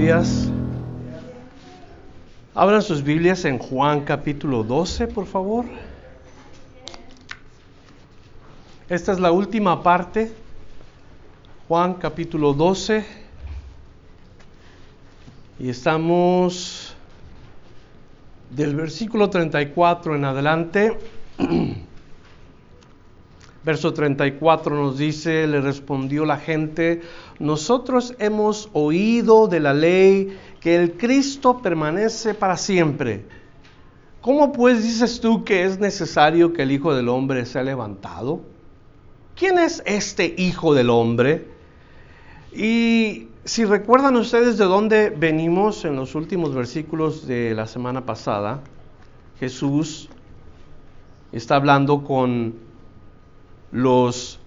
Días. Abran sus Biblias en Juan capítulo 12, por favor. Esta es la última parte. Juan capítulo 12. Y estamos del versículo 34 en adelante. Verso 34 nos dice, le respondió la gente, nosotros hemos oído de la ley que el Cristo permanece para siempre. ¿Cómo pues dices tú que es necesario que el Hijo del Hombre sea levantado? ¿Quién es este Hijo del Hombre? Y si recuerdan ustedes de dónde venimos en los últimos versículos de la semana pasada, Jesús está hablando con los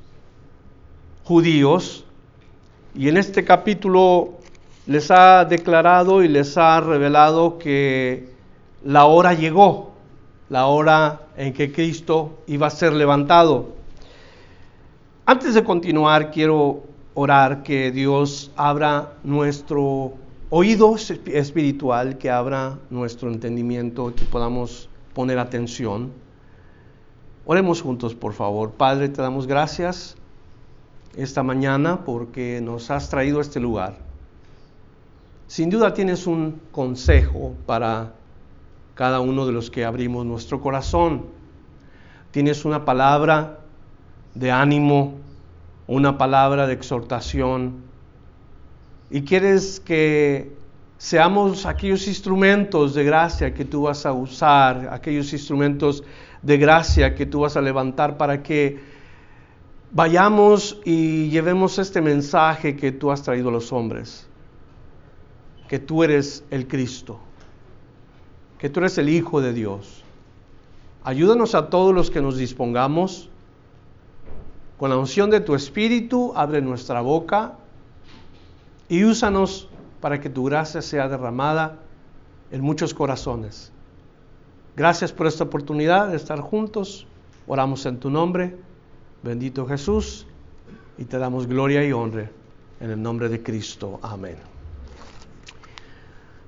judíos y en este capítulo les ha declarado y les ha revelado que la hora llegó, la hora en que Cristo iba a ser levantado. Antes de continuar, quiero orar que Dios abra nuestro oído espiritual, que abra nuestro entendimiento, que podamos poner atención Oremos juntos, por favor. Padre, te damos gracias esta mañana porque nos has traído a este lugar. Sin duda tienes un consejo para cada uno de los que abrimos nuestro corazón. Tienes una palabra de ánimo, una palabra de exhortación. Y quieres que seamos aquellos instrumentos de gracia que tú vas a usar, aquellos instrumentos de gracia que tú vas a levantar para que vayamos y llevemos este mensaje que tú has traído a los hombres, que tú eres el Cristo, que tú eres el Hijo de Dios. Ayúdanos a todos los que nos dispongamos. Con la unción de tu Espíritu, abre nuestra boca y úsanos para que tu gracia sea derramada en muchos corazones. Gracias por esta oportunidad de estar juntos. Oramos en tu nombre, bendito Jesús, y te damos gloria y honra en el nombre de Cristo. Amén.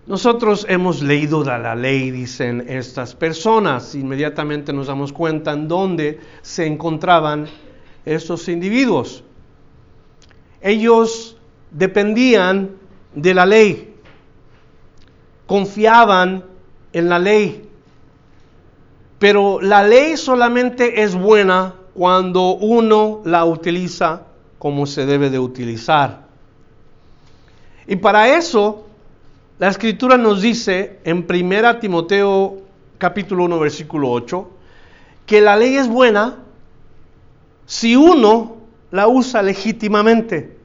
Nosotros hemos leído la ley, dicen estas personas. Inmediatamente nos damos cuenta en dónde se encontraban estos individuos. Ellos dependían de la ley, confiaban en la ley. Pero la ley solamente es buena cuando uno la utiliza como se debe de utilizar. Y para eso, la escritura nos dice en 1 Timoteo capítulo 1 versículo 8, que la ley es buena si uno la usa legítimamente.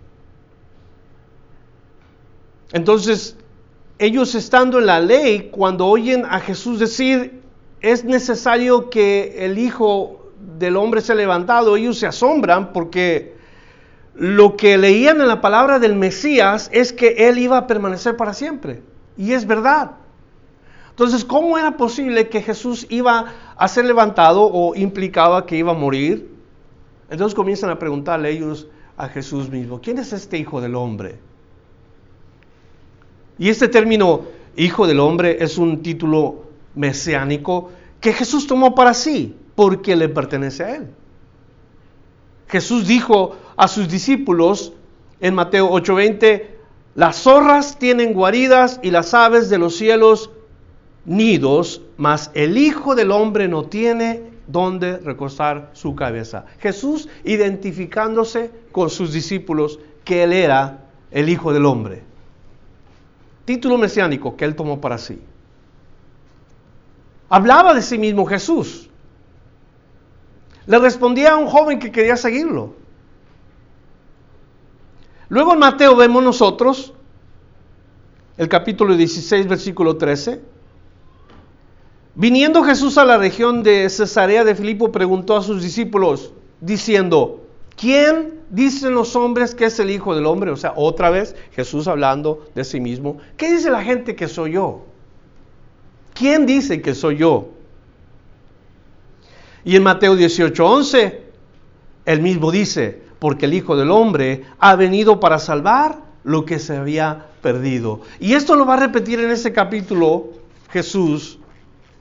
Entonces, ellos estando en la ley, cuando oyen a Jesús decir, es necesario que el Hijo del Hombre sea levantado. Ellos se asombran porque lo que leían en la palabra del Mesías es que Él iba a permanecer para siempre. Y es verdad. Entonces, ¿cómo era posible que Jesús iba a ser levantado o implicaba que iba a morir? Entonces comienzan a preguntarle ellos a Jesús mismo, ¿quién es este Hijo del Hombre? Y este término Hijo del Hombre es un título mesiánico que Jesús tomó para sí, porque le pertenece a Él. Jesús dijo a sus discípulos en Mateo 8:20, las zorras tienen guaridas y las aves de los cielos nidos, mas el Hijo del Hombre no tiene donde recostar su cabeza. Jesús identificándose con sus discípulos que Él era el Hijo del Hombre. Título mesiánico que Él tomó para sí. Hablaba de sí mismo Jesús. Le respondía a un joven que quería seguirlo. Luego en Mateo vemos nosotros el capítulo 16, versículo 13. Viniendo Jesús a la región de Cesarea de Filipo, preguntó a sus discípulos, diciendo, ¿quién dicen los hombres que es el Hijo del Hombre? O sea, otra vez Jesús hablando de sí mismo. ¿Qué dice la gente que soy yo? ¿Quién dice que soy yo? Y en Mateo 18, 11, él mismo dice, porque el Hijo del Hombre ha venido para salvar lo que se había perdido. Y esto lo va a repetir en ese capítulo Jesús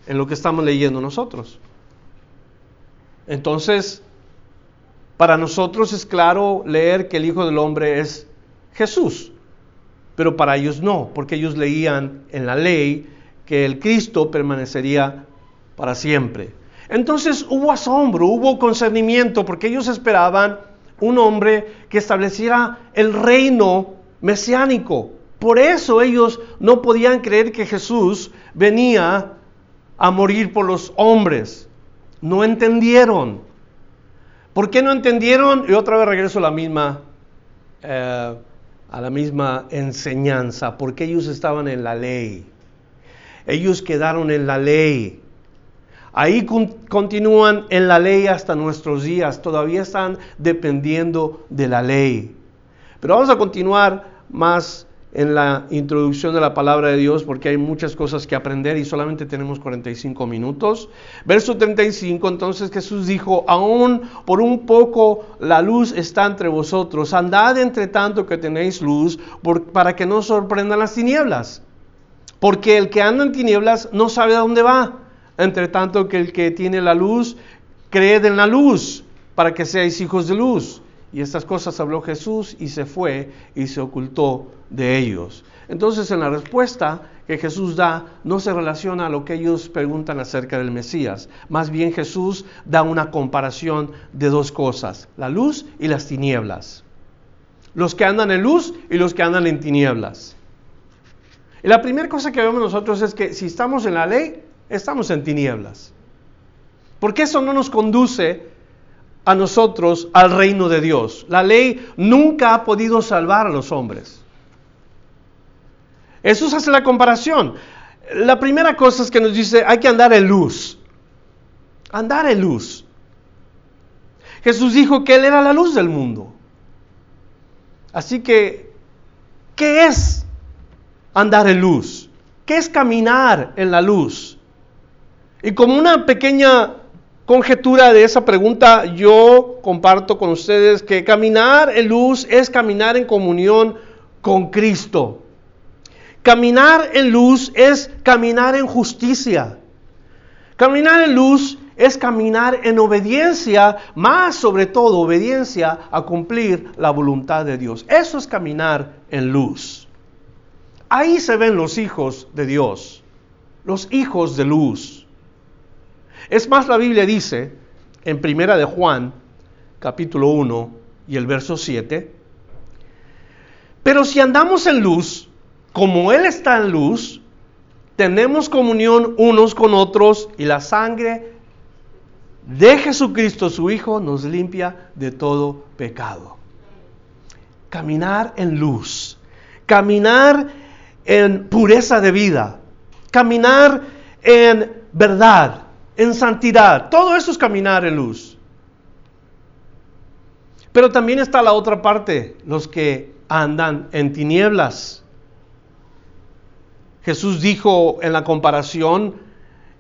en lo que estamos leyendo nosotros. Entonces, para nosotros es claro leer que el Hijo del Hombre es Jesús, pero para ellos no, porque ellos leían en la ley que el Cristo permanecería para siempre. Entonces hubo asombro, hubo concernimiento, porque ellos esperaban un hombre que estableciera el reino mesiánico. Por eso ellos no podían creer que Jesús venía a morir por los hombres. No entendieron. ¿Por qué no entendieron? Y otra vez regreso a la misma, eh, a la misma enseñanza, porque ellos estaban en la ley. Ellos quedaron en la ley. Ahí continúan en la ley hasta nuestros días, todavía están dependiendo de la ley. Pero vamos a continuar más en la introducción de la palabra de Dios porque hay muchas cosas que aprender y solamente tenemos 45 minutos. Verso 35, entonces Jesús dijo, aún por un poco la luz está entre vosotros, andad entre tanto que tenéis luz para que no sorprendan las tinieblas. Porque el que anda en tinieblas no sabe a dónde va, entre tanto que el que tiene la luz, cree en la luz para que seáis hijos de luz. Y estas cosas habló Jesús y se fue y se ocultó de ellos. Entonces en la respuesta que Jesús da no se relaciona a lo que ellos preguntan acerca del Mesías. Más bien Jesús da una comparación de dos cosas, la luz y las tinieblas. Los que andan en luz y los que andan en tinieblas. La primera cosa que vemos nosotros es que si estamos en la ley, estamos en tinieblas. Porque eso no nos conduce a nosotros al reino de Dios. La ley nunca ha podido salvar a los hombres. Jesús hace la comparación. La primera cosa es que nos dice, hay que andar en luz. Andar en luz. Jesús dijo que Él era la luz del mundo. Así que, ¿qué es andar en luz? ¿Qué es caminar en la luz? Y como una pequeña conjetura de esa pregunta, yo comparto con ustedes que caminar en luz es caminar en comunión con Cristo. Caminar en luz es caminar en justicia. Caminar en luz es caminar en obediencia, más sobre todo obediencia a cumplir la voluntad de Dios. Eso es caminar en luz. Ahí se ven los hijos de Dios, los hijos de luz. Es más, la Biblia dice en Primera de Juan, capítulo 1 y el verso 7, pero si andamos en luz, como Él está en luz, tenemos comunión unos con otros y la sangre de Jesucristo su Hijo nos limpia de todo pecado. Caminar en luz, caminar en pureza de vida, caminar en verdad, en santidad. Todo eso es caminar en luz. Pero también está la otra parte, los que andan en tinieblas. Jesús dijo en la comparación,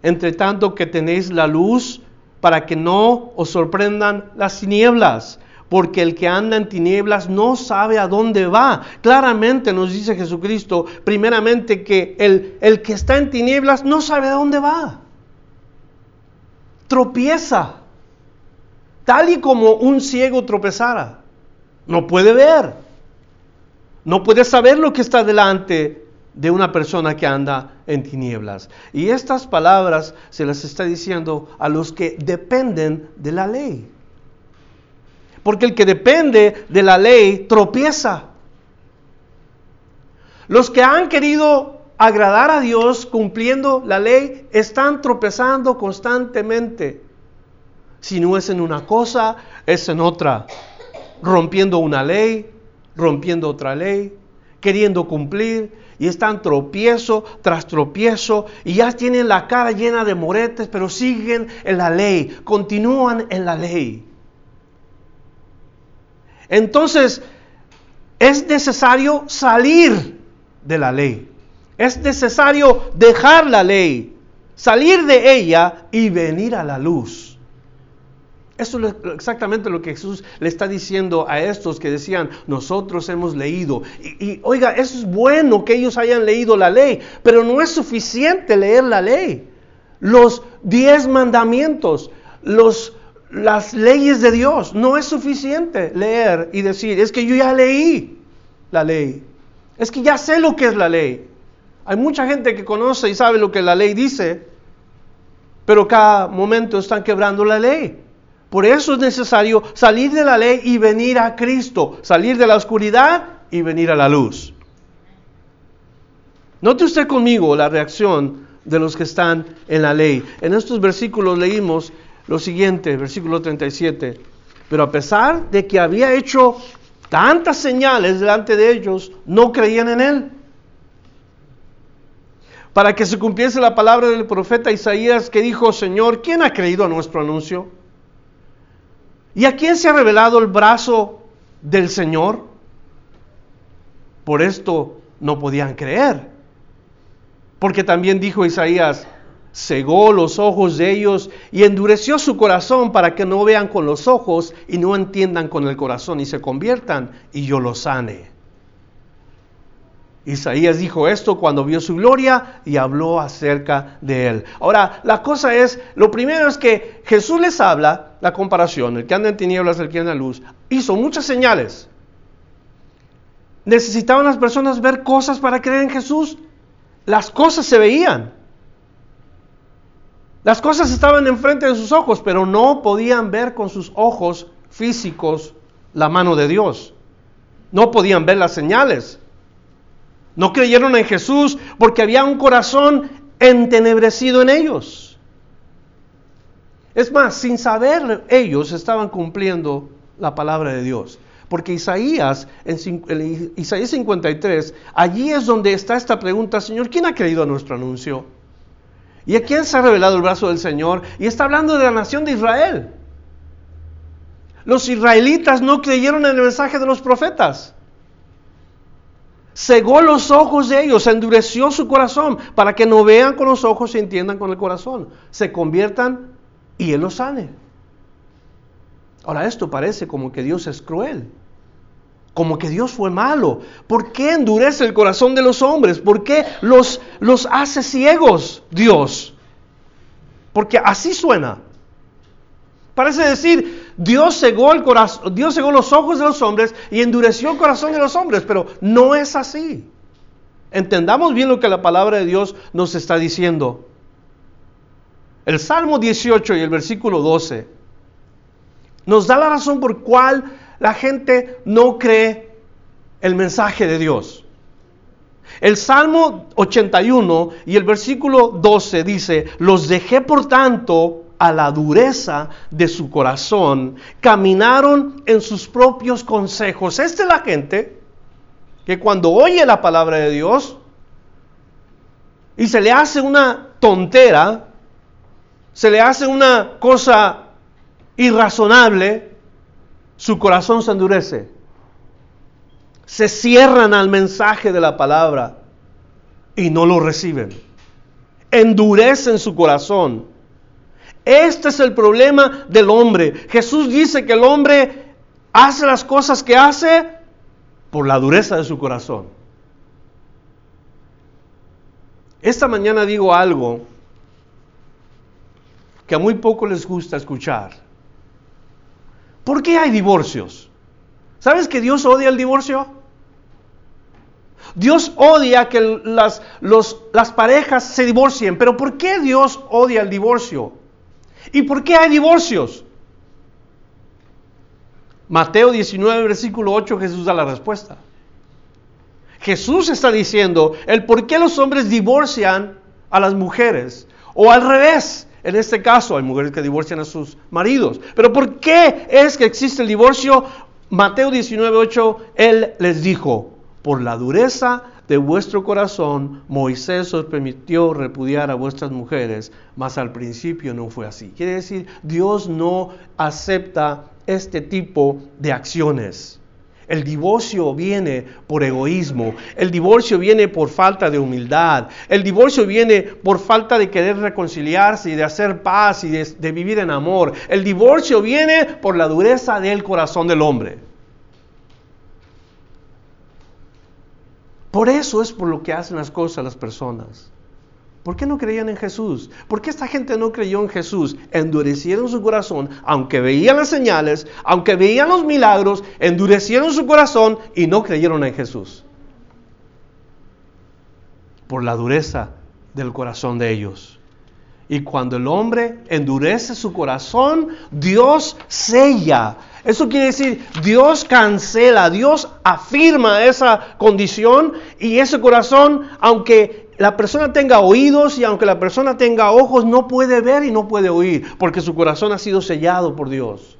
entre tanto que tenéis la luz, para que no os sorprendan las tinieblas, porque el que anda en tinieblas no sabe a dónde va. Claramente nos dice Jesucristo, primeramente, que el, el que está en tinieblas no sabe a dónde va tropieza, tal y como un ciego tropezara. No puede ver, no puede saber lo que está delante de una persona que anda en tinieblas. Y estas palabras se las está diciendo a los que dependen de la ley. Porque el que depende de la ley tropieza. Los que han querido agradar a Dios cumpliendo la ley, están tropezando constantemente. Si no es en una cosa, es en otra. Rompiendo una ley, rompiendo otra ley, queriendo cumplir, y están tropiezo tras tropiezo, y ya tienen la cara llena de moretes, pero siguen en la ley, continúan en la ley. Entonces, es necesario salir de la ley. Es necesario dejar la ley, salir de ella y venir a la luz. Eso es exactamente lo que Jesús le está diciendo a estos que decían, nosotros hemos leído. Y, oiga, eso es bueno que ellos hayan leído la ley, pero no es suficiente leer la ley. Los diez mandamientos, los, las leyes de Dios, no es suficiente leer y decir, es que yo ya leí la ley. Es que ya sé lo que es la ley. Hay mucha gente que conoce y sabe lo que la ley dice, pero cada momento están quebrando la ley. Por eso es necesario salir de la ley y venir a Cristo, salir de la oscuridad y venir a la luz. Note usted conmigo la reacción de los que están en la ley. En estos versículos leímos lo siguiente, versículo 37. Pero a pesar de que había hecho tantas señales delante de ellos, no creían en él para que se cumpliese la palabra del profeta Isaías que dijo, Señor, ¿quién ha creído a nuestro anuncio? ¿Y a quién se ha revelado el brazo del Señor? Por esto no podían creer. Porque también dijo Isaías, cegó los ojos de ellos y endureció su corazón para que no vean con los ojos y no entiendan con el corazón y se conviertan y yo los sane. Isaías dijo esto cuando vio su gloria y habló acerca de él. Ahora, la cosa es, lo primero es que Jesús les habla, la comparación, el que anda en tinieblas, el que anda en luz, hizo muchas señales. ¿Necesitaban las personas ver cosas para creer en Jesús? Las cosas se veían. Las cosas estaban enfrente de sus ojos, pero no podían ver con sus ojos físicos la mano de Dios. No podían ver las señales. No creyeron en Jesús porque había un corazón entenebrecido en ellos. Es más, sin saber ellos estaban cumpliendo la palabra de Dios. Porque Isaías, en Isaías 53, allí es donde está esta pregunta, Señor, ¿quién ha creído a nuestro anuncio? ¿Y a quién se ha revelado el brazo del Señor? Y está hablando de la nación de Israel. Los israelitas no creyeron en el mensaje de los profetas cegó los ojos de ellos, endureció su corazón para que no vean con los ojos y entiendan con el corazón, se conviertan y Él los sane. Ahora esto parece como que Dios es cruel, como que Dios fue malo. ¿Por qué endurece el corazón de los hombres? ¿Por qué los, los hace ciegos Dios? Porque así suena. Parece decir, Dios cegó, el Dios cegó los ojos de los hombres y endureció el corazón de los hombres, pero no es así. Entendamos bien lo que la palabra de Dios nos está diciendo. El Salmo 18 y el versículo 12 nos da la razón por cual la gente no cree el mensaje de Dios. El Salmo 81 y el versículo 12 dice, los dejé por tanto a la dureza de su corazón, caminaron en sus propios consejos. Esta es la gente que cuando oye la palabra de Dios y se le hace una tontera, se le hace una cosa irrazonable, su corazón se endurece. Se cierran al mensaje de la palabra y no lo reciben. Endurecen su corazón este es el problema del hombre. Jesús dice que el hombre hace las cosas que hace por la dureza de su corazón. Esta mañana digo algo que a muy poco les gusta escuchar. ¿Por qué hay divorcios? ¿Sabes que Dios odia el divorcio? Dios odia que las, parejas se divorcien, pero ¿por qué Dios odia el divorcio? ¿Y por qué hay divorcios? Mateo 19, versículo 8, Jesús da la respuesta. Jesús está diciendo el por qué los hombres divorcian a las mujeres. O al revés, en este caso hay mujeres que divorcian a sus maridos. Pero ¿por qué es que existe el divorcio? Mateo 19:8, Él les dijo, por la dureza de vuestro corazón, Moisés os permitió repudiar a vuestras mujeres, mas al principio no fue así. Quiere decir, Dios no acepta este tipo de acciones. El divorcio viene por egoísmo, el divorcio viene por falta de humildad, el divorcio viene por falta de querer reconciliarse y de hacer paz y de, vivir en amor. El divorcio viene por la dureza del corazón del hombre. Por eso es por lo que hacen las cosas las personas. ¿Por qué no creían en Jesús? ¿Por qué esta gente no creyó en Jesús? Endurecieron su corazón, aunque veían las señales, aunque veían los milagros, endurecieron su corazón y no creyeron en Jesús. Por la dureza del corazón de ellos. Y cuando el hombre endurece su corazón, Dios sella eso quiere decir, Dios cancela, Dios afirma esa condición y ese corazón, aunque la persona tenga oídos y aunque la persona tenga ojos, no puede ver y no puede oír, porque su corazón ha sido sellado por Dios.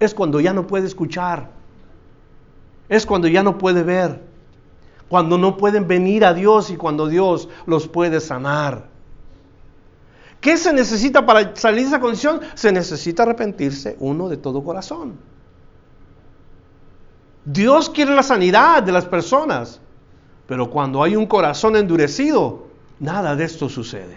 Es cuando ya no puede escuchar, es cuando ya no puede ver, cuando no pueden venir a Dios y cuando Dios los puede sanar. ¿Qué se necesita para salir de esa condición? Se necesita arrepentirse uno de todo corazón. Dios quiere la sanidad de las personas, pero cuando hay un corazón endurecido, nada de esto sucede.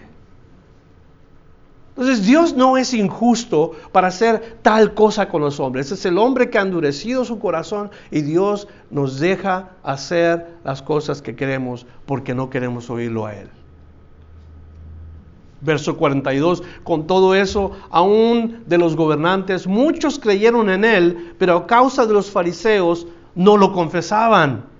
Entonces Dios no es injusto para hacer tal cosa con los hombres. Es el hombre que ha endurecido su corazón y Dios nos deja hacer las cosas que queremos porque no queremos oírlo a Él verso 42. Con todo eso, aún de los gobernantes, muchos creyeron en él, pero a causa de los fariseos no lo confesaban,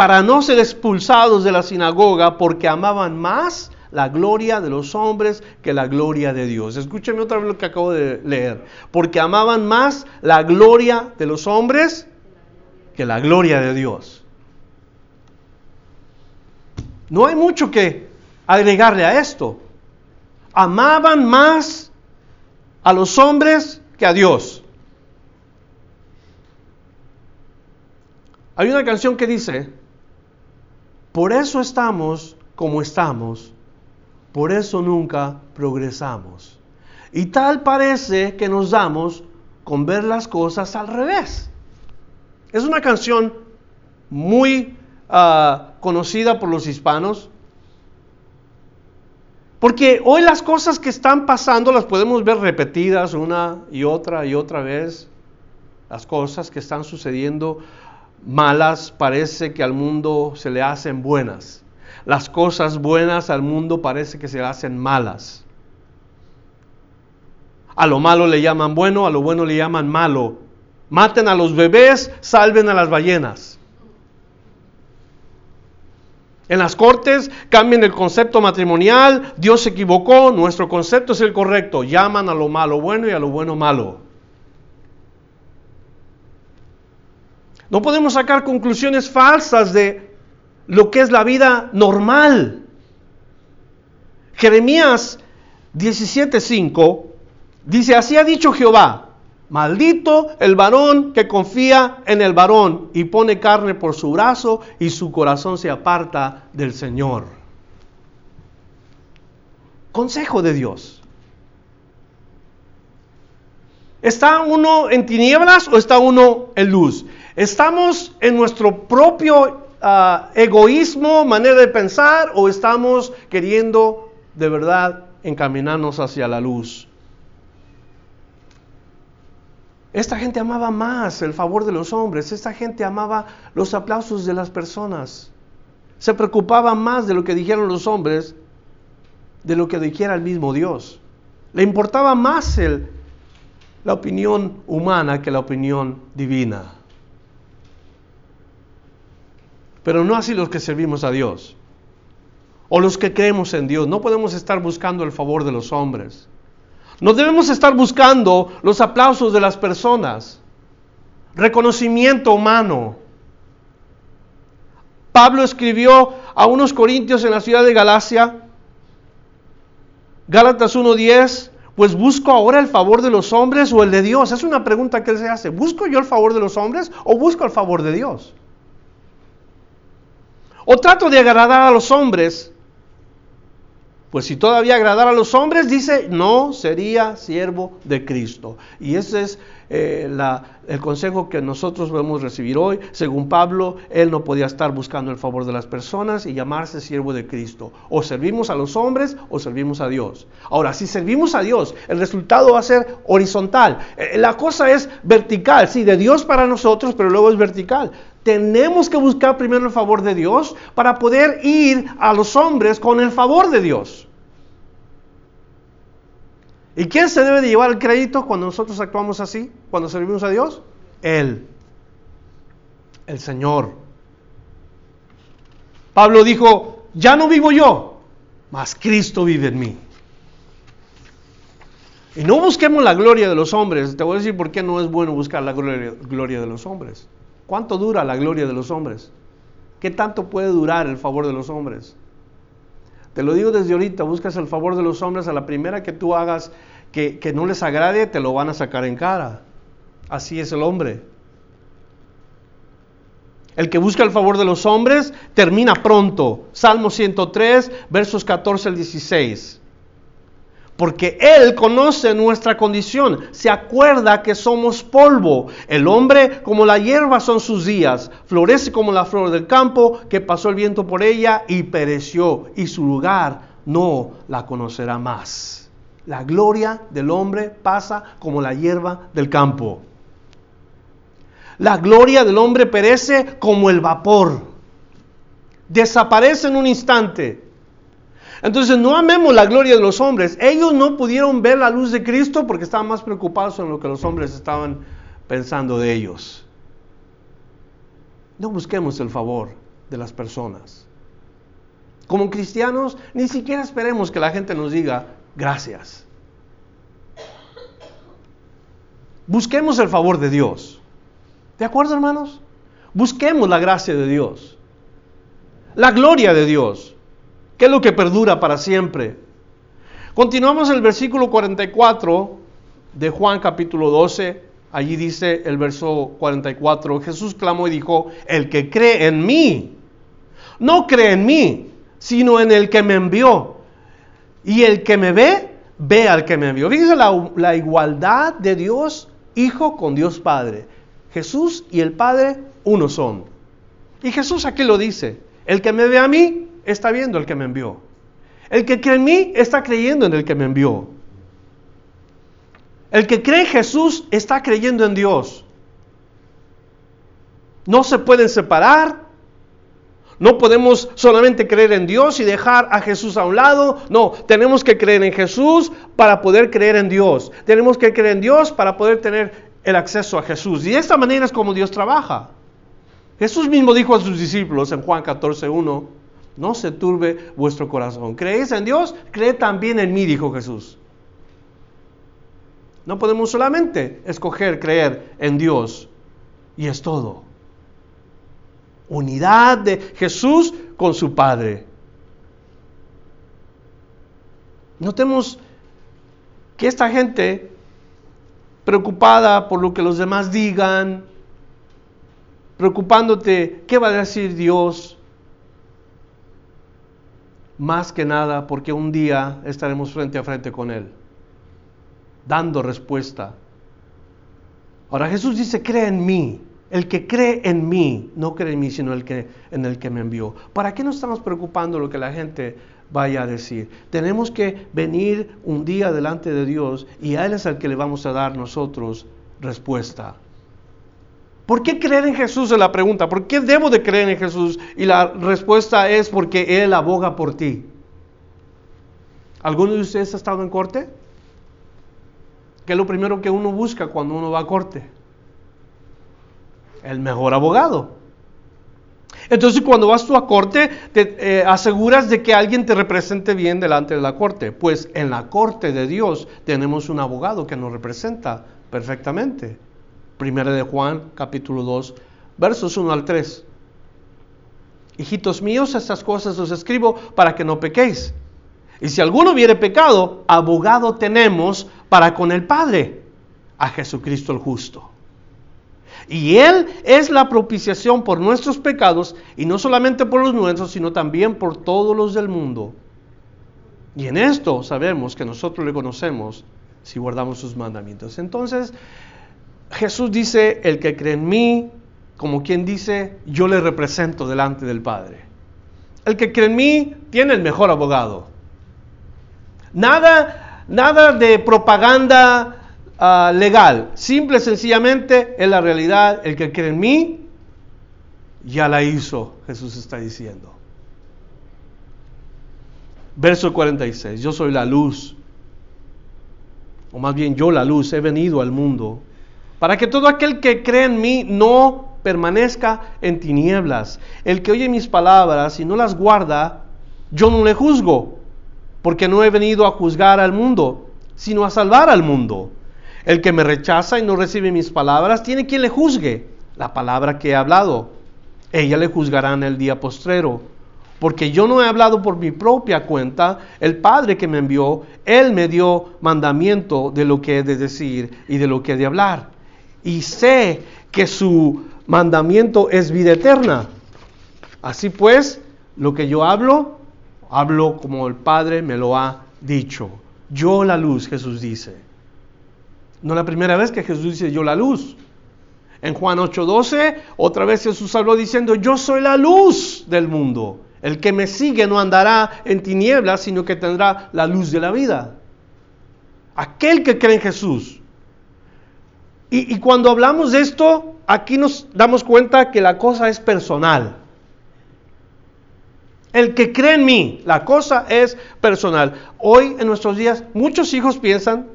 para no ser expulsados de la sinagoga, porque amaban más la gloria de los hombres que la gloria de Dios. Escúcheme otra vez lo que acabo de leer. Porque amaban más la gloria de los hombres que la gloria de Dios. No hay mucho que agregarle a esto amaban más a los hombres que a Dios. Hay una canción que dice, por eso estamos como estamos, por eso nunca progresamos. Y tal parece que nos damos con ver las cosas al revés. Es una canción muy ah, conocida por los hispanos, porque hoy las cosas que están pasando las podemos ver repetidas una y otra y otra vez. Las cosas que están sucediendo malas parece que al mundo se le hacen buenas. Las cosas buenas al mundo parece que se le hacen malas. A lo malo le llaman bueno, a lo bueno le llaman malo. Maten a los bebés, salven a las ballenas. En las cortes cambian el concepto matrimonial, Dios se equivocó, nuestro concepto es el correcto, llaman a lo malo bueno y a lo bueno malo. No podemos sacar conclusiones falsas de lo que es la vida normal. Jeremías 17:5 dice, así ha dicho Jehová, Maldito el varón que confía en el varón y pone carne por su brazo y su corazón se aparta del Señor. Consejo de Dios. ¿Está uno en tinieblas o está uno en luz? ¿Estamos en nuestro propio ah, egoísmo, manera de pensar o estamos queriendo de verdad encaminarnos hacia la luz? Esta gente amaba más el favor de los hombres, esta gente amaba los aplausos de las personas. Se preocupaba más de lo que dijeron los hombres de lo que dijera el mismo Dios. Le importaba más la opinión humana que la opinión divina. Pero no así los que servimos a Dios o los que creemos en Dios. No podemos estar buscando el favor de los hombres. No debemos estar buscando los aplausos de las personas, reconocimiento humano. Pablo escribió a unos corintios en la ciudad de Galacia, Gálatas 1.10, pues busco ahora el favor de los hombres o el de Dios. Es una pregunta que él se hace. ¿Busco yo el favor de los hombres o busco el favor de Dios? ¿O trato de agradar a los hombres? Pues si todavía agradar a los hombres, dice, no sería siervo de Cristo. Y ese es eh, el consejo que nosotros debemos recibir hoy. Según Pablo, él no podía estar buscando el favor de las personas y llamarse siervo de Cristo. O servimos a los hombres o servimos a Dios. Ahora, si servimos a Dios, el resultado va a ser horizontal. Eh, la cosa es vertical, sí, de Dios para nosotros, pero luego es vertical. Tenemos que buscar primero el favor de Dios para poder ir a los hombres con el favor de Dios. ¿Y quién se debe de llevar el crédito cuando nosotros actuamos así? Cuando servimos a Dios? Él, el Señor. Pablo dijo, ya no vivo yo, mas Cristo vive en mí. Y no busquemos la gloria de los hombres. Te voy a decir por qué no es bueno buscar la gloria, de los hombres. ¿Cuánto dura la gloria de los hombres? ¿Qué tanto puede durar el favor de los hombres? Te lo digo desde ahorita, buscas el favor de los hombres, a la primera que tú hagas que, que no les agrade, te lo van a sacar en cara. Así es el hombre. El que busca el favor de los hombres termina pronto. Salmo 103, versos 14 al 16 porque Él conoce nuestra condición, se acuerda que somos polvo. El hombre como la hierba son sus días, florece como la flor del campo, que pasó el viento por ella y pereció, y su lugar no la conocerá más. La gloria del hombre pasa como la hierba del campo. La gloria del hombre perece como el vapor. Desaparece en un instante. Entonces no amemos la gloria de los hombres. Ellos no pudieron ver la luz de Cristo porque estaban más preocupados en lo que los hombres estaban pensando de ellos. No busquemos el favor de las personas. Como cristianos, ni siquiera esperemos que la gente nos diga gracias. Busquemos el favor de Dios. ¿De acuerdo, hermanos? Busquemos la gracia de Dios. La gloria de Dios. ¿Qué es lo que perdura para siempre? Continuamos el versículo 44 de Juan capítulo 12. Allí dice el verso 44, Jesús clamó y dijo, el que cree en mí, no cree en mí, sino en el que me envió. Y el que me ve, ve al que me envió. Fíjense la, la igualdad de Dios Hijo con Dios Padre. Jesús y el Padre uno son. Y Jesús aquí lo dice, el que me ve a mí, está viendo el que me envió. El que cree en mí está creyendo en el que me envió. El que cree en Jesús está creyendo en Dios. No se pueden separar. No podemos solamente creer en Dios y dejar a Jesús a un lado. No, tenemos que creer en Jesús para poder creer en Dios. Tenemos que creer en Dios para poder tener el acceso a Jesús. Y de esta manera es como Dios trabaja. Jesús mismo dijo a sus discípulos en Juan 14, 1, no se turbe vuestro corazón. ¿Creéis en Dios? Cree también en mí, dijo Jesús. No podemos solamente escoger creer en Dios y es todo. Unidad de Jesús con su Padre. Notemos que esta gente, preocupada por lo que los demás digan, preocupándote, ¿qué va a decir Dios? Más que nada porque un día estaremos frente a frente con Él, dando respuesta. Ahora Jesús dice, cree en mí. El que cree en mí, no cree en mí, sino el que, en el que me envió. ¿Para qué nos estamos preocupando lo que la gente vaya a decir? Tenemos que venir un día delante de Dios y a Él es al que le vamos a dar nosotros respuesta. ¿Por qué creer en Jesús? Es la pregunta. ¿Por qué debo de creer en Jesús? Y la respuesta es porque Él aboga por ti. ¿Alguno de ustedes ha estado en corte? ¿Qué es lo primero que uno busca cuando uno va a corte? El mejor abogado. Entonces cuando vas tú a corte, te eh, aseguras de que alguien te represente bien delante de la corte. Pues en la corte de Dios tenemos un abogado que nos representa perfectamente. Primera de Juan, capítulo 2, versos 1 al 3. Hijitos míos, estas cosas os escribo para que no pequéis. Y si alguno hubiere pecado, abogado tenemos para con el Padre, a Jesucristo el justo. Y Él es la propiciación por nuestros pecados, y no solamente por los nuestros, sino también por todos los del mundo. Y en esto sabemos que nosotros le conocemos si guardamos sus mandamientos. Entonces, Jesús dice, el que cree en mí, como quien dice, yo le represento delante del Padre. El que cree en mí tiene el mejor abogado. Nada, nada de propaganda uh, legal. Simple, sencillamente, es la realidad. El que cree en mí, ya la hizo, Jesús está diciendo. Verso 46, yo soy la luz, o más bien yo la luz, he venido al mundo, para que todo aquel que cree en mí no permanezca en tinieblas. El que oye mis palabras y no las guarda, yo no le juzgo, porque no he venido a juzgar al mundo, sino a salvar al mundo. El que me rechaza y no recibe mis palabras, tiene quien le juzgue la palabra que he hablado. Ella le juzgará en el día postrero porque yo no he hablado por mi propia cuenta, el Padre que me envió, Él me dio mandamiento de lo que he de decir y de lo que he de hablar. Y sé que su mandamiento es vida eterna. Así pues, lo que yo hablo, hablo como el Padre me lo ha dicho. Yo la luz, Jesús dice. No la primera vez que Jesús dice yo la luz. En Juan 8:12, otra vez Jesús habló diciendo, yo soy la luz del mundo. El que me sigue no andará en tinieblas, sino que tendrá la luz de la vida. Aquel que cree en Jesús. Y, cuando hablamos de esto, aquí nos damos cuenta que la cosa es personal. El que cree en mí, la cosa es personal. Hoy en nuestros días muchos hijos piensan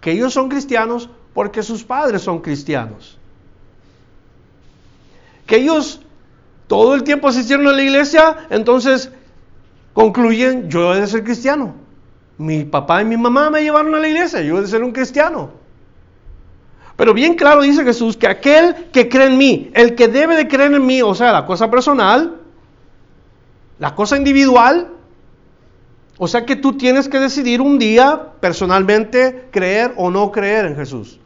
que ellos son cristianos porque sus padres son cristianos. Que ellos todo el tiempo asistieron a la iglesia, entonces concluyen, yo he de ser cristiano. Mi papá y mi mamá me llevaron a la iglesia, yo he de ser un cristiano. Pero bien claro dice Jesús que aquel que cree en mí, el que debe de creer en mí, o sea, la cosa personal, la cosa individual, o sea que tú tienes que decidir un día personalmente creer o no creer en Jesús.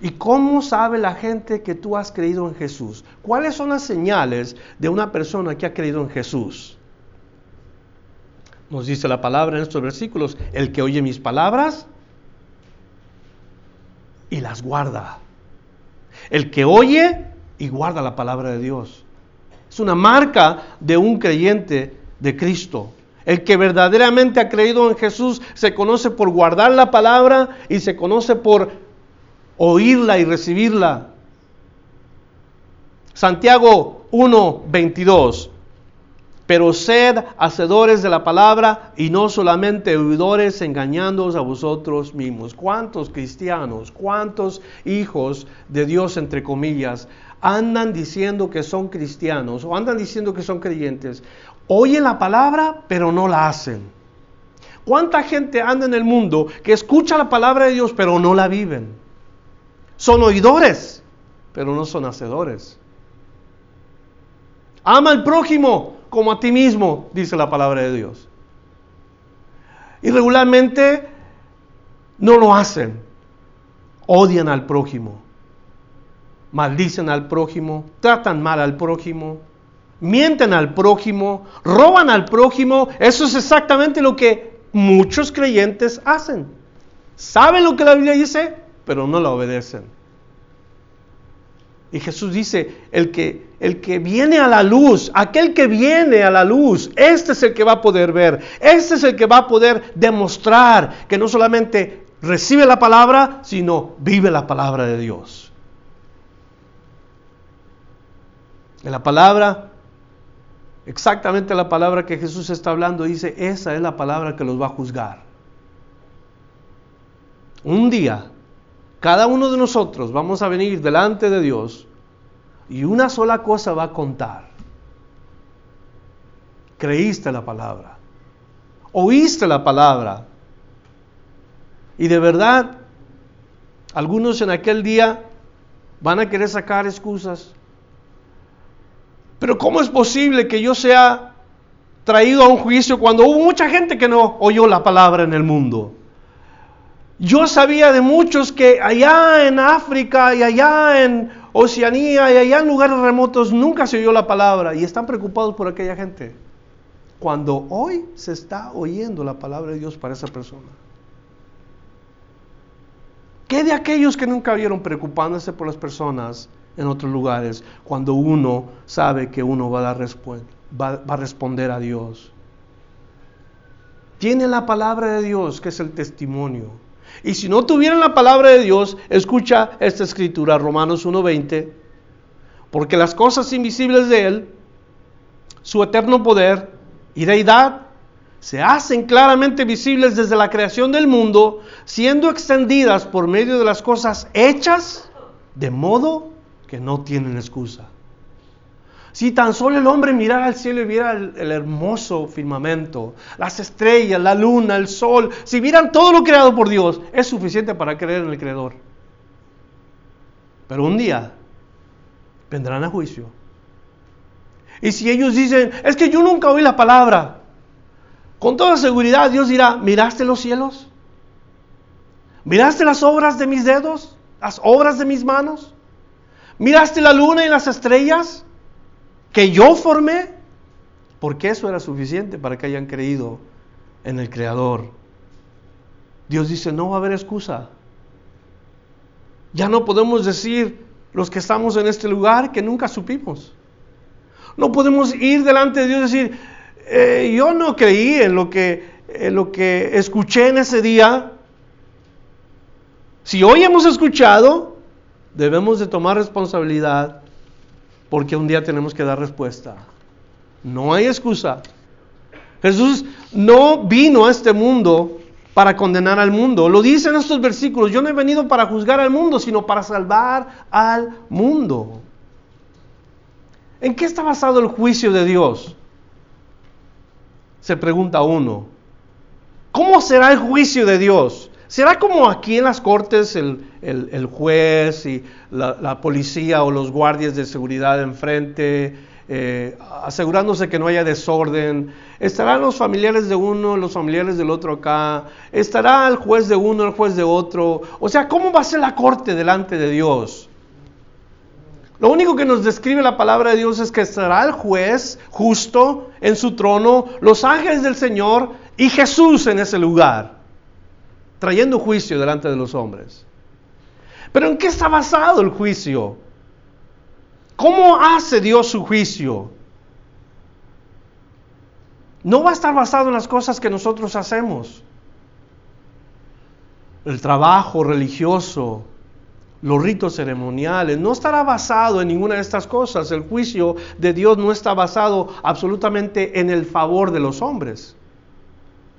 ¿Y cómo sabe la gente que tú has creído en Jesús? ¿Cuáles son las señales de una persona que ha creído en Jesús? Nos dice la palabra en estos versículos, el que oye mis palabras y las guarda. El que oye y guarda la palabra de Dios. Es una marca de un creyente de Cristo. El que verdaderamente ha creído en Jesús se conoce por guardar la palabra y se conoce por oírla y recibirla. Santiago 1, 22. Pero sed hacedores de la palabra y no solamente oidores engañándoos a vosotros mismos. ¿Cuántos cristianos, cuántos hijos de Dios, entre comillas, andan diciendo que son cristianos o andan diciendo que son creyentes? Oyen la palabra, pero no la hacen. ¿Cuánta gente anda en el mundo que escucha la palabra de Dios, pero no la viven? Son oidores, pero no son hacedores. Ama al prójimo como a ti mismo, dice la palabra de Dios. Y regularmente no lo hacen. Odian al prójimo. Maldicen al prójimo. Tratan mal al prójimo. Mienten al prójimo. Roban al prójimo. Eso es exactamente lo que muchos creyentes hacen. ¿Saben lo que la Biblia dice? pero no la obedecen. Y Jesús dice, el que, el que viene a la luz, aquel que viene a la luz, este es el que va a poder ver, este es el que va a poder demostrar que no solamente recibe la palabra, sino vive la palabra de Dios. En la palabra, exactamente la palabra que Jesús está hablando, dice, esa es la palabra que los va a juzgar. Un día cada uno de nosotros vamos a venir delante de Dios y una sola cosa va a contar. Creíste la palabra, oíste la palabra y de verdad algunos en aquel día van a querer sacar excusas. Pero ¿cómo es posible que yo sea traído a un juicio cuando hubo mucha gente que no oyó la palabra en el mundo. Yo sabía de muchos que allá en África y allá en Oceanía y allá en lugares remotos nunca se oyó la palabra y están preocupados por aquella gente. Cuando hoy se está oyendo la palabra de Dios para esa persona. ¿Qué de aquellos que nunca vieron preocupándose por las personas en otros lugares cuando uno sabe que uno va a, dar va, va a responder a Dios? Tiene la palabra de Dios que es el testimonio. Y si no tuvieran la palabra de Dios, escucha esta escritura, Romanos 1.20, porque las cosas invisibles de Él, su eterno poder y deidad, se hacen claramente visibles desde la creación del mundo, siendo extendidas por medio de las cosas hechas, de modo que no tienen excusa. Si tan solo el hombre mirara al cielo y viera el, hermoso firmamento, las estrellas, la luna, el sol, si vieran todo lo creado por Dios, es suficiente para creer en el Creador. Pero un día vendrán a juicio. Y si ellos dicen, es que yo nunca oí la palabra, con toda seguridad Dios dirá, ¿miraste los cielos? ¿Miraste las obras de mis dedos? ¿Las obras de mis manos? ¿Miraste la luna y las estrellas? Que yo formé, porque eso era suficiente para que hayan creído en el Creador. Dios dice, no va a haber excusa. Ya no podemos decir los que estamos en este lugar que nunca supimos. No podemos ir delante de Dios y decir, eh, yo no creí en lo, que, en lo que escuché en ese día. Si hoy hemos escuchado, debemos de tomar responsabilidad porque un día tenemos que dar respuesta. No hay excusa. Jesús no vino a este mundo para condenar al mundo. Lo dice en estos versículos. Yo no he venido para juzgar al mundo, sino para salvar al mundo. ¿En qué está basado el juicio de Dios? Se pregunta uno. ¿Cómo será el juicio de Dios? ¿Será como aquí en las cortes el, juez y la, policía o los guardias de seguridad enfrente, eh, asegurándose que no haya desorden? ¿Estarán los familiares de uno, los familiares del otro acá? ¿Estará el juez de uno, el juez de otro? O sea, ¿cómo va a ser la corte delante de Dios? Lo único que nos describe la palabra de Dios es que estará el juez justo en su trono, los ángeles del Señor y Jesús en ese lugar trayendo juicio delante de los hombres. Pero ¿en qué está basado el juicio? ¿Cómo hace Dios su juicio? No va a estar basado en las cosas que nosotros hacemos. El trabajo religioso, los ritos ceremoniales, no estará basado en ninguna de estas cosas. El juicio de Dios no está basado absolutamente en el favor de los hombres,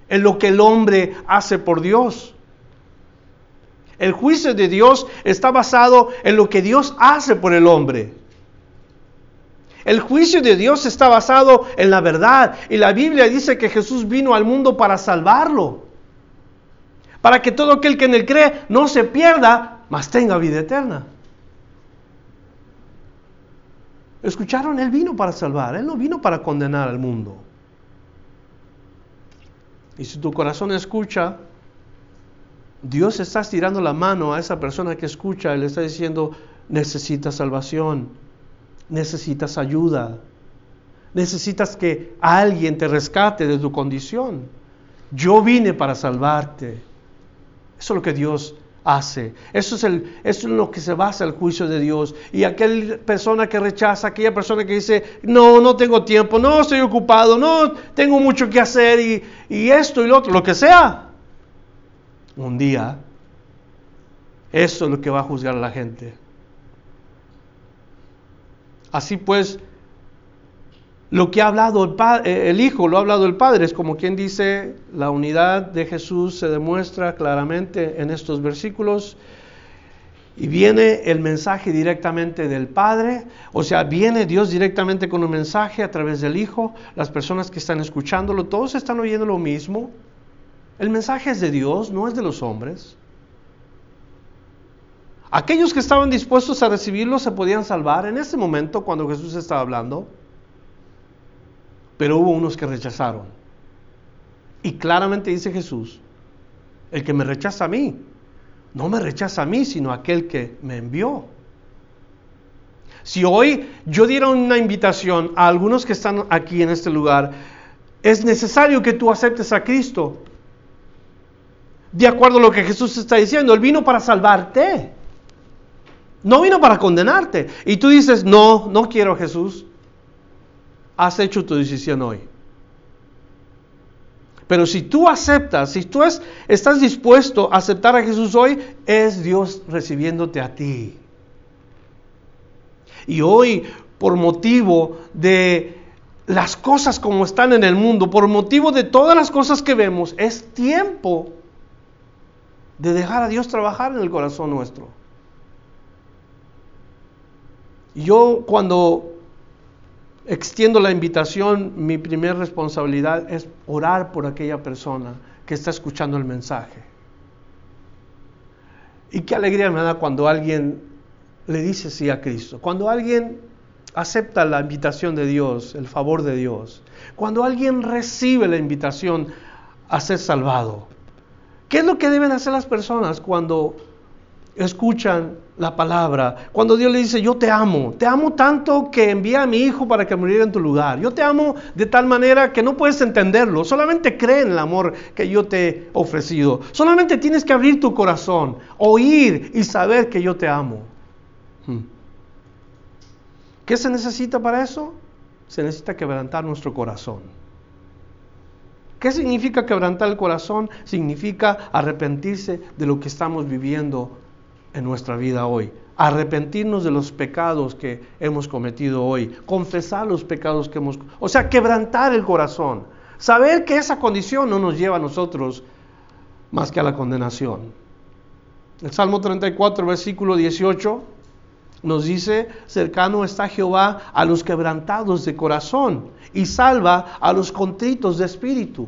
en lo que el hombre hace por Dios. El juicio de Dios está basado en lo que Dios hace por el hombre. El juicio de Dios está basado en la verdad. Y la Biblia dice que Jesús vino al mundo para salvarlo. Para que todo aquel que en él cree no se pierda, mas tenga vida eterna. ¿Escucharon? Él vino para salvar. Él no vino para condenar al mundo. Y si tu corazón escucha, Dios está estirando la mano a esa persona que escucha y le está diciendo, necesitas salvación, necesitas ayuda, necesitas que alguien te rescate de tu condición. Yo vine para salvarte. Eso es lo que Dios hace. Eso es, el, eso es lo que se basa el juicio de Dios. Y aquella persona que rechaza, aquella persona que dice, no, no tengo tiempo, no estoy ocupado, no tengo mucho que hacer y, y esto y lo otro, lo que sea un día, eso es lo que va a juzgar a la gente. Así pues, lo que ha hablado el, eh, el, Hijo, lo ha hablado el Padre, es como quien dice, la unidad de Jesús se demuestra claramente en estos versículos. Y viene el mensaje directamente del Padre, o sea, viene Dios directamente con un mensaje a través del Hijo. Las personas que están escuchándolo, todos están oyendo lo mismo. El mensaje es de Dios, no es de los hombres. Aquellos que estaban dispuestos a recibirlo se podían salvar en ese momento cuando Jesús estaba hablando. pero hubo unos que rechazaron. Y claramente dice Jesús, el que me rechaza a mí, no me rechaza a mí, sino aquel que me envió. Si hoy yo diera una invitación a algunos que están aquí en este lugar, es necesario que tú aceptes a Cristo. De acuerdo a lo que Jesús está diciendo, Él vino para salvarte. No vino para condenarte. Y tú dices, no, no quiero a Jesús. Has hecho tu decisión hoy. Pero si tú aceptas, si tú estás dispuesto a aceptar a Jesús hoy, es Dios recibiéndote a ti. Y hoy, por motivo de las cosas como están en el mundo, por motivo de todas las cosas que vemos, es tiempo de dejar a Dios trabajar en el corazón nuestro. Yo cuando extiendo la invitación, mi primera responsabilidad es orar por aquella persona que está escuchando el mensaje. Y qué alegría me da cuando alguien le dice sí a Cristo, cuando alguien acepta la invitación de Dios, el favor de Dios, cuando alguien recibe la invitación a ser salvado. ¿Qué es lo que deben hacer las personas cuando escuchan la palabra, cuando Dios le dice, yo te amo, te amo tanto que envía a mi hijo para que muriera en tu lugar, yo te amo de tal manera que no puedes entenderlo, solamente cree en el amor que yo te he ofrecido, solamente tienes que abrir tu corazón, oír y saber que yo te amo. Hmm. ¿Qué se necesita para eso? Se necesita quebrantar nuestro corazón. ¿Qué significa quebrantar el corazón? Significa arrepentirse de lo que estamos viviendo en nuestra vida hoy. Arrepentirnos de los pecados que hemos cometido hoy. Confesar los pecados que hemos... O sea, quebrantar el corazón. Saber que esa condición no nos lleva a nosotros más que a la condenación. El Salmo 34, versículo 18 nos dice, cercano está Jehová a los quebrantados de corazón y salva a los contritos de espíritu.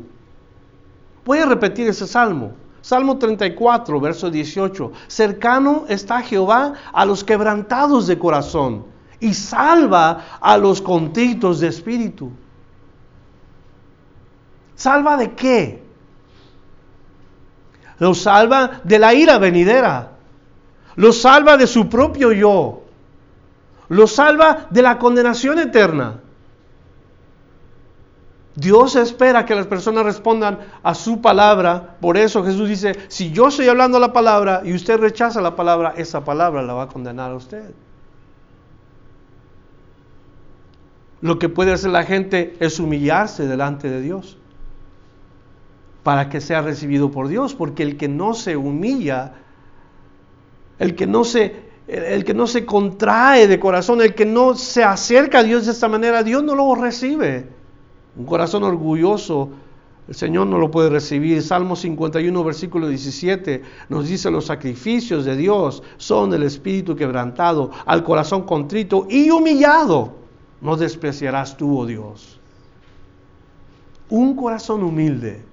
Voy a repetir ese salmo. Salmo 34, verso 18. Cercano está Jehová a los quebrantados de corazón y salva a los contritos de espíritu. ¿Salva de qué? Lo salva de la ira venidera. Lo salva de su propio yo. Lo salva de la condenación eterna. Dios espera que las personas respondan a su palabra. Por eso Jesús dice, si yo estoy hablando la palabra y usted rechaza la palabra, esa palabra la va a condenar a usted. Lo que puede hacer la gente es humillarse delante de Dios para que sea recibido por Dios, porque el que no se humilla, el que no se el que no se contrae de corazón, el que no se acerca a Dios de esta manera, Dios no lo recibe. Un corazón orgulloso, el Señor no lo puede recibir. Salmo 51, versículo 17 nos dice, los sacrificios de Dios son el espíritu quebrantado, al corazón contrito y humillado. No despreciarás tú, oh Dios. Un corazón humilde,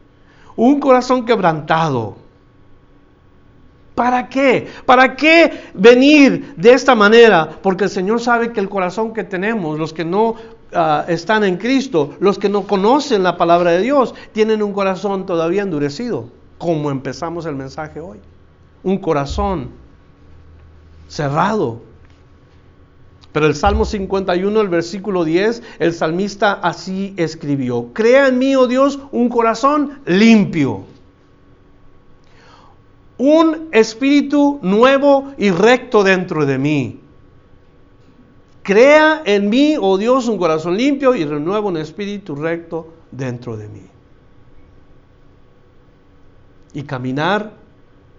un corazón quebrantado. ¿Para qué? ¿Para qué venir de esta manera? Porque el Señor sabe que el corazón que tenemos, los que no Ah, están en Cristo, los que no conocen la palabra de Dios, tienen un corazón todavía endurecido, como empezamos el mensaje hoy. Un corazón cerrado. Pero el Salmo 51, el versículo 10, el salmista así escribió, crea en mí, oh Dios, un corazón limpio, un espíritu nuevo y recto dentro de mí. Crea en mí, oh Dios, un corazón limpio y renueva un espíritu recto dentro de mí. Y caminar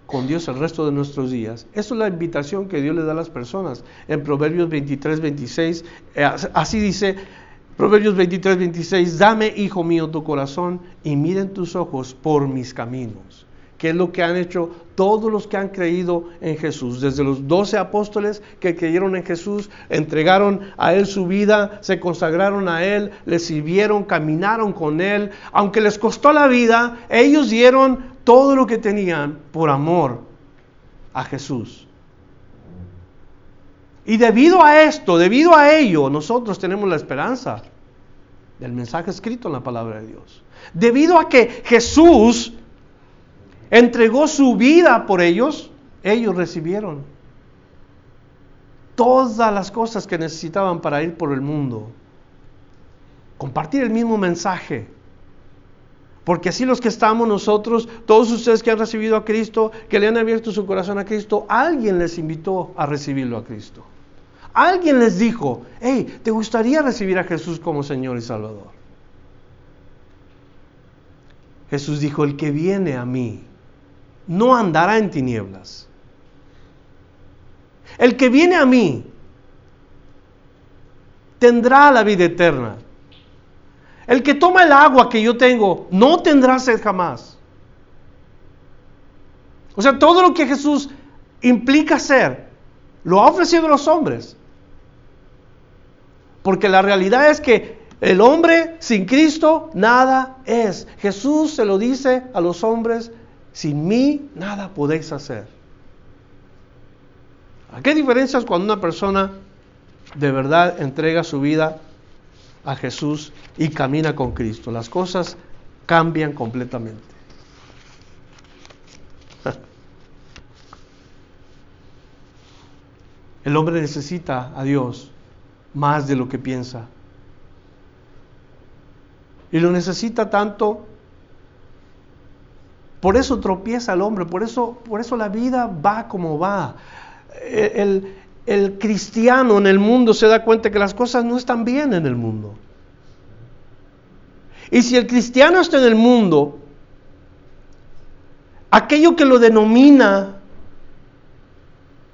con Dios el resto de nuestros días. Esa es la invitación que Dios le da a las personas. En Proverbios 23, 26, eh, así dice, Proverbios 23, 26, dame, hijo mío, tu corazón y miren tus ojos por mis caminos que es lo que han hecho todos los que han creído en Jesús, desde los doce apóstoles que creyeron en Jesús, entregaron a Él su vida, se consagraron a Él, le sirvieron, caminaron con Él, aunque les costó la vida, ellos dieron todo lo que tenían por amor a Jesús. Y debido a esto, debido a ello, nosotros tenemos la esperanza el mensaje escrito en la palabra de Dios. Debido a que Jesús entregó su vida por ellos, ellos recibieron todas las cosas que necesitaban para ir por el mundo. Compartir el mismo mensaje. Porque así los que estamos nosotros, todos ustedes que han recibido a Cristo, que le han abierto su corazón a Cristo, alguien les invitó a recibirlo a Cristo. Alguien les dijo, hey, ¿te gustaría recibir a Jesús como Señor y Salvador? Jesús dijo, el que viene a mí no andará en tinieblas. El que viene a mí tendrá la vida eterna. El que toma el agua que yo tengo no tendrá sed jamás. O sea, todo lo que Jesús implica ser, lo ha ofrecido a los hombres. Porque la realidad es que el hombre sin Cristo nada es. Jesús se lo dice a los hombres, sin mí nada podéis hacer. ¿A qué diferencia es cuando una persona de verdad entrega su vida a Jesús y camina con Cristo? Las cosas cambian completamente. El hombre necesita a Dios más de lo que piensa. Y lo necesita tanto. Por eso tropieza el hombre, por eso, por eso la vida va como va. El, el cristiano en el mundo se da cuenta que las cosas no están bien en el mundo. Y si el cristiano está en el mundo, aquello que lo denomina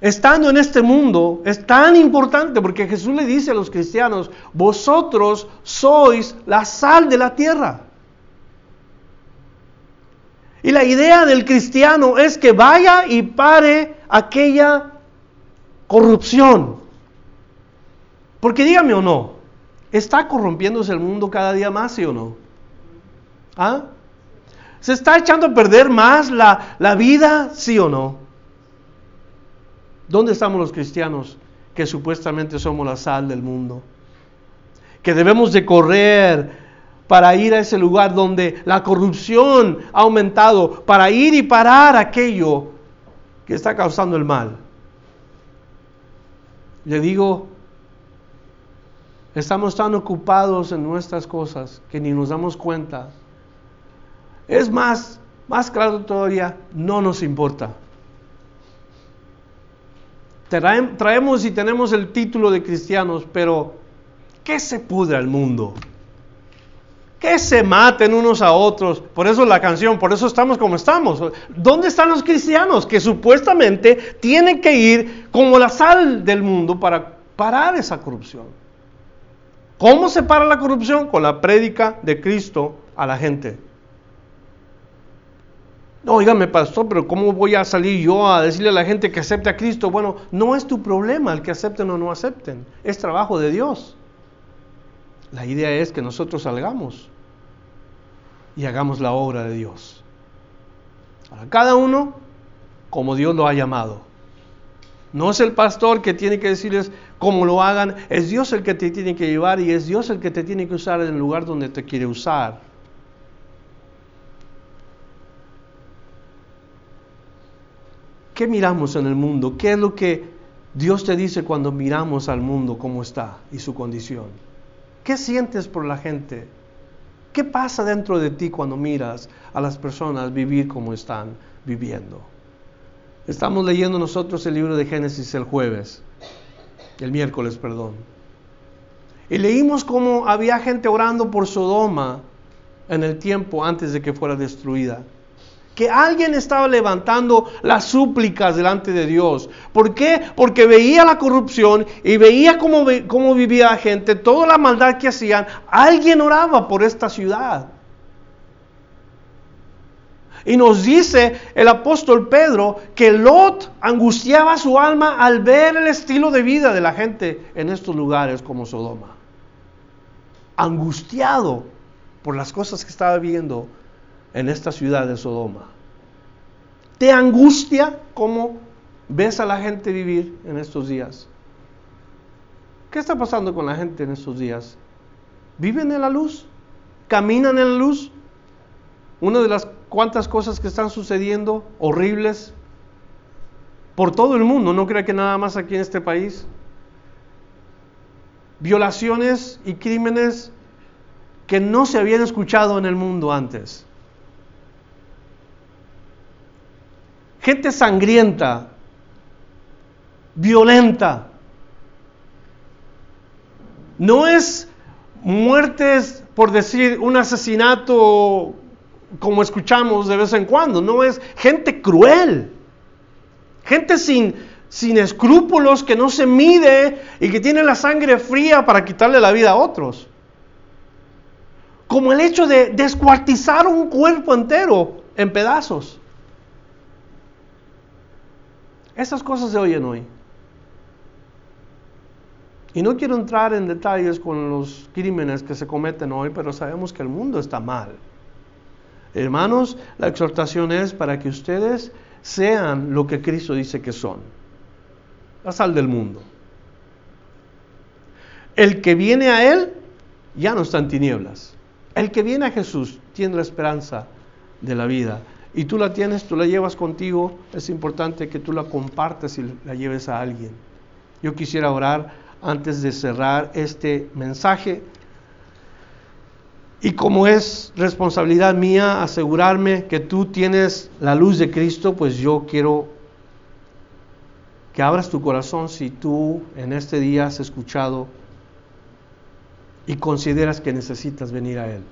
estando en este mundo es tan importante porque Jesús le dice a los cristianos, vosotros sois la sal de la tierra. Y la idea del cristiano es que vaya y pare aquella corrupción. Porque dígame o no, ¿está corrompiéndose el mundo cada día más, sí o no? ¿Ah? ¿Se está echando a perder más la, la vida, sí o no? ¿Dónde estamos los cristianos que supuestamente somos la sal del mundo? Que debemos de correr para ir a ese lugar donde la corrupción ha aumentado, para ir y parar aquello que está causando el mal. Le digo, estamos tan ocupados en nuestras cosas que ni nos damos cuenta. Es más, más claro todavía, no nos importa traemos y tenemos el título de cristianos, pero ¿qué se pudre al mundo? ¿Qué se maten unos a otros? Por eso la canción, por eso estamos como estamos. ¿Dónde están los cristianos que supuestamente tienen que ir como la sal del mundo para parar esa corrupción? ¿Cómo se para la corrupción? Con la prédica de Cristo a la gente. No, oígame, pastor, pero ¿cómo voy a salir yo a decirle a la gente que acepte a Cristo? Bueno, no es tu problema el que acepten o no acepten, es trabajo de Dios. La idea es que nosotros salgamos y hagamos la obra de Dios. A cada uno como Dios lo ha llamado. No es el pastor que tiene que decirles cómo lo hagan, es Dios el que te tiene que llevar y es Dios el que te tiene que usar en el lugar donde te quiere usar. ¿Qué miramos en el mundo? ¿Qué es lo que Dios te dice cuando miramos al mundo cómo está y su condición? ¿Qué sientes por la gente? ¿Qué pasa dentro de ti cuando miras a las personas vivir como están viviendo? Estamos leyendo nosotros el libro de Génesis el jueves, el miércoles, perdón. Y leímos cómo había gente orando por Sodoma en el tiempo antes de que fuera destruida que alguien estaba levantando las súplicas delante de Dios. ¿Por qué? Porque veía la corrupción y veía cómo, cómo vivía la gente, toda la maldad que hacían. Alguien oraba por esta ciudad. Y nos dice el apóstol Pedro que Lot angustiaba su alma al ver el estilo de vida de la gente en estos lugares como Sodoma. Angustiado por las cosas que estaba viendo en esta ciudad de Sodoma. ¿Te angustia cómo ves a la gente vivir en estos días? ¿Qué está pasando con la gente en estos días? ¿Viven en la luz? ¿Caminan en la luz? Una de las cuantas cosas que están sucediendo horribles por todo el mundo, no crea que nada más aquí en este país. Violaciones y crímenes que no se habían escuchado en el mundo antes. Gente sangrienta, violenta. No es muertes por decir un asesinato como escuchamos de vez en cuando, no es gente cruel, gente sin, sin escrúpulos que no se mide y que tiene la sangre fría para quitarle la vida a otros. Como el hecho de descuartizar un cuerpo entero en pedazos. Esas cosas se oyen hoy. Y no quiero entrar en detalles con los crímenes que se cometen hoy, pero sabemos que el mundo está mal. Hermanos, la exhortación es para que ustedes sean lo que Cristo dice que son. La sal del mundo. El que viene a Él ya no está en tinieblas. El que viene a Jesús tiene la esperanza de la vida. Y tú la tienes, tú la llevas contigo. Es importante que tú la compartas y la lleves a alguien. Yo quisiera orar antes de cerrar este mensaje. Y como es responsabilidad mía asegurarme que tú tienes la luz de Cristo, pues yo quiero que abras tu corazón si tú en este día has escuchado y consideras que necesitas venir a Él.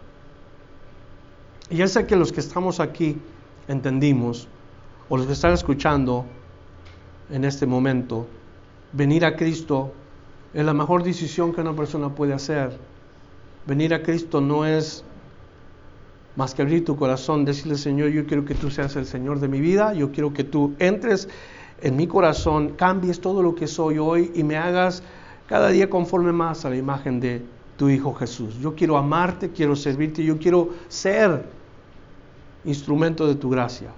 Y ya sé que los que estamos aquí entendimos, o los que están escuchando en este momento, venir a Cristo es la mejor decisión que una persona puede hacer. Venir a Cristo no es más que abrir tu corazón, decirle, Señor, yo quiero que tú seas el Señor de mi vida, yo quiero que tú entres en mi corazón, cambies todo lo que soy hoy y me hagas cada día conforme más a la imagen de tu Hijo Jesús. Yo quiero amarte, quiero servirte, yo quiero ser instrumento de tu gracia.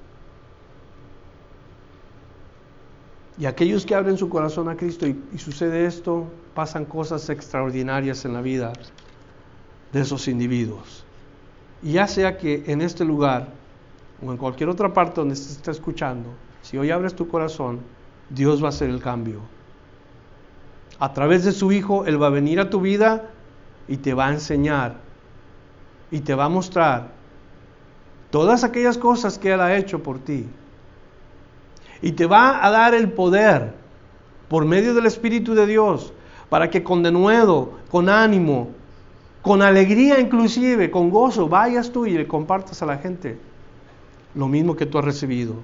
Y aquellos que abren su corazón a Cristo y, sucede esto, pasan cosas extraordinarias en la vida de esos individuos. Y ya sea que en este lugar o en cualquier otra parte donde se está escuchando, si hoy abres tu corazón, Dios va a hacer el cambio. A través de su Hijo, Él va a venir a tu vida y te va a enseñar y te va a mostrar todas aquellas cosas que Él ha hecho por ti y te va a dar el poder por medio del Espíritu de Dios para que con denuedo, con ánimo, con alegría inclusive, con gozo, vayas tú y le compartas a la gente lo mismo que tú has recibido.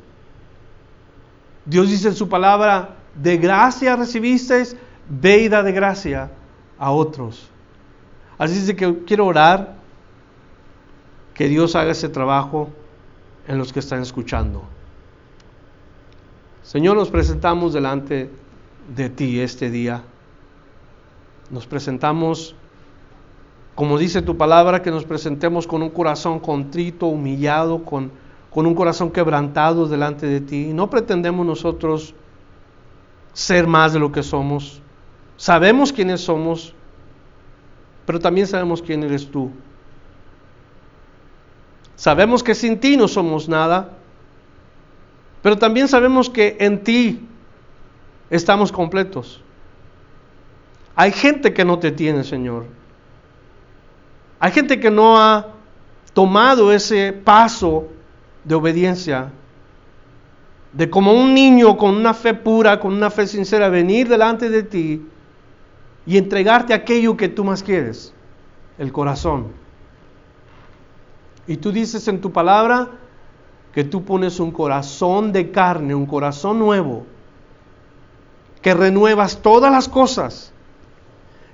Dios dice en su palabra, de gracia recibisteis, ve de gracia a otros. Así es que quiero orar que Dios haga ese trabajo en los que están escuchando. Señor, nos presentamos delante de ti este día. Nos presentamos, como dice tu palabra, que nos presentemos con un corazón contrito, humillado, con, con un corazón quebrantado delante de ti. No pretendemos nosotros ser más de lo que somos. Sabemos quiénes somos, pero también sabemos quién eres tú. Sabemos que sin ti no somos nada, pero también sabemos que en ti estamos completos. Hay gente que no te tiene, Señor. Hay gente que no ha tomado ese paso de obediencia, de como un niño con una fe pura, con una fe sincera, venir delante de ti y entregarte aquello que tú más quieres, el corazón. Y tú dices en tu palabra, que tú pones un corazón de carne, un corazón nuevo, que renuevas todas las cosas,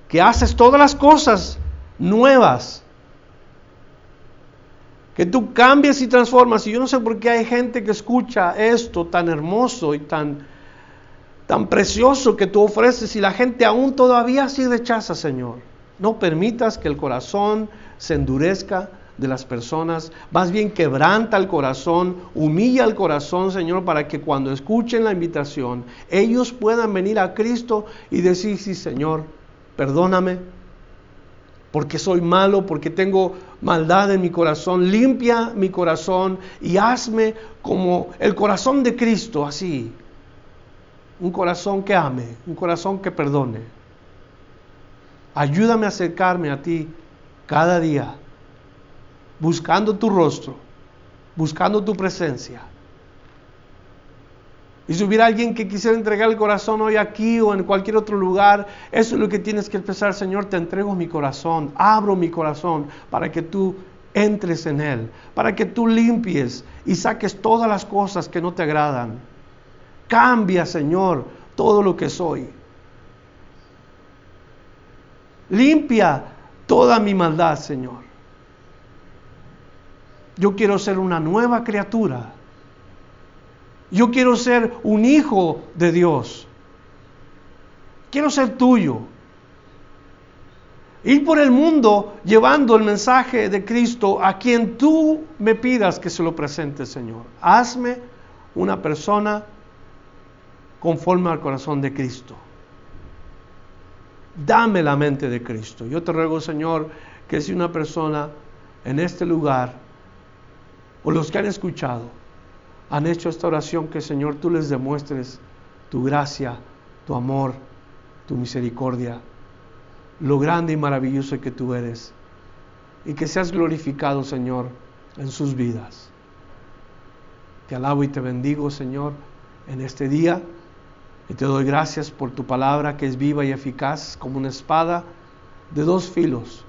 que haces todas las cosas nuevas, que tú cambias y transformas. Y yo no sé por qué hay gente que escucha esto tan hermoso y tan, tan precioso que tú ofreces y la gente aún todavía así rechaza, Señor. No permitas que el corazón se endurezca de las personas, más bien quebranta el corazón, humilla el corazón, Señor, para que cuando escuchen la invitación, ellos puedan venir a Cristo y decir, sí, Señor, perdóname, porque soy malo, porque tengo maldad en mi corazón. Limpia mi corazón y hazme como el corazón de Cristo, así. Un corazón que ame, un corazón que perdone. Ayúdame a acercarme a ti cada día, buscando tu rostro, buscando tu presencia. Y si hubiera alguien que quisiera entregar el corazón hoy aquí o en cualquier otro lugar, eso es lo que tienes que empezar, Señor, te entrego mi corazón, abro mi corazón para que tú entres en él, para que tú limpies y saques todas las cosas que no te agradan. Cambia, Señor, todo lo que soy. Limpia toda mi maldad, Señor. Yo quiero ser una nueva criatura. Yo quiero ser un hijo de Dios. Quiero ser tuyo. Ir por el mundo llevando el mensaje de Cristo a quien tú me pidas que se lo presente, Señor. Hazme una persona conforme al corazón de Cristo. Dame la mente de Cristo. Yo te ruego, Señor, que si una persona en este lugar, o los que han escuchado, han hecho esta oración, que Señor tú les demuestres tu gracia, tu amor, tu misericordia, lo grande y maravilloso que tú eres, y que seas glorificado, Señor, en sus vidas. Te alabo y te bendigo, Señor, en este día. Y te doy gracias por tu palabra que es viva y eficaz como una espada de dos filos.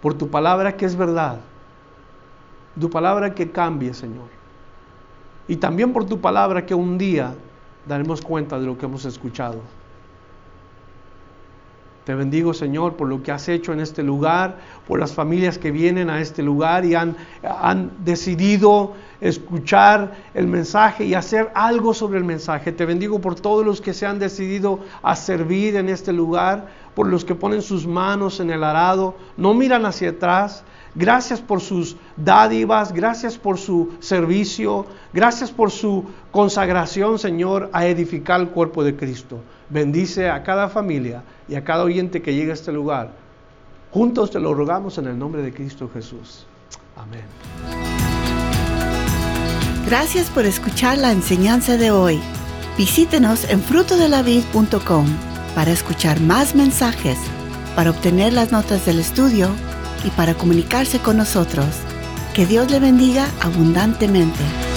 Por tu palabra que es verdad. Tu palabra que cambie, Señor. Y también por tu palabra que un día daremos cuenta de lo que hemos escuchado. Te bendigo, Señor, por lo que has hecho en este lugar, por las familias que vienen a este lugar y han, han, decidido escuchar el mensaje y hacer algo sobre el mensaje. Te bendigo por todos los que se han decidido a servir en este lugar, por los que ponen sus manos en el arado, no miran hacia atrás, Gracias por sus dádivas, gracias por su servicio, gracias por su consagración, Señor, a edificar el cuerpo de Cristo. Bendice a cada familia y a cada oyente que llegue a este lugar. Juntos te lo rogamos en el nombre de Cristo Jesús. Amén. Gracias por escuchar la enseñanza de hoy. Visítenos en frutodelavid.com para escuchar más mensajes, para obtener las notas del estudio y para comunicarse con nosotros. Que Dios le bendiga abundantemente.